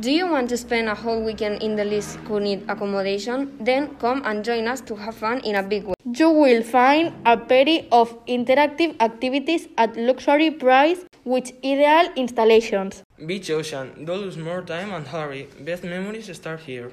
Do you want to spend a whole weekend in the least who need accommodation? Then come and join us to have fun in a big way. You will find a party of interactive activities at luxury price with ideal installations. Beach Ocean, don't lose more time and hurry. Best memories start here.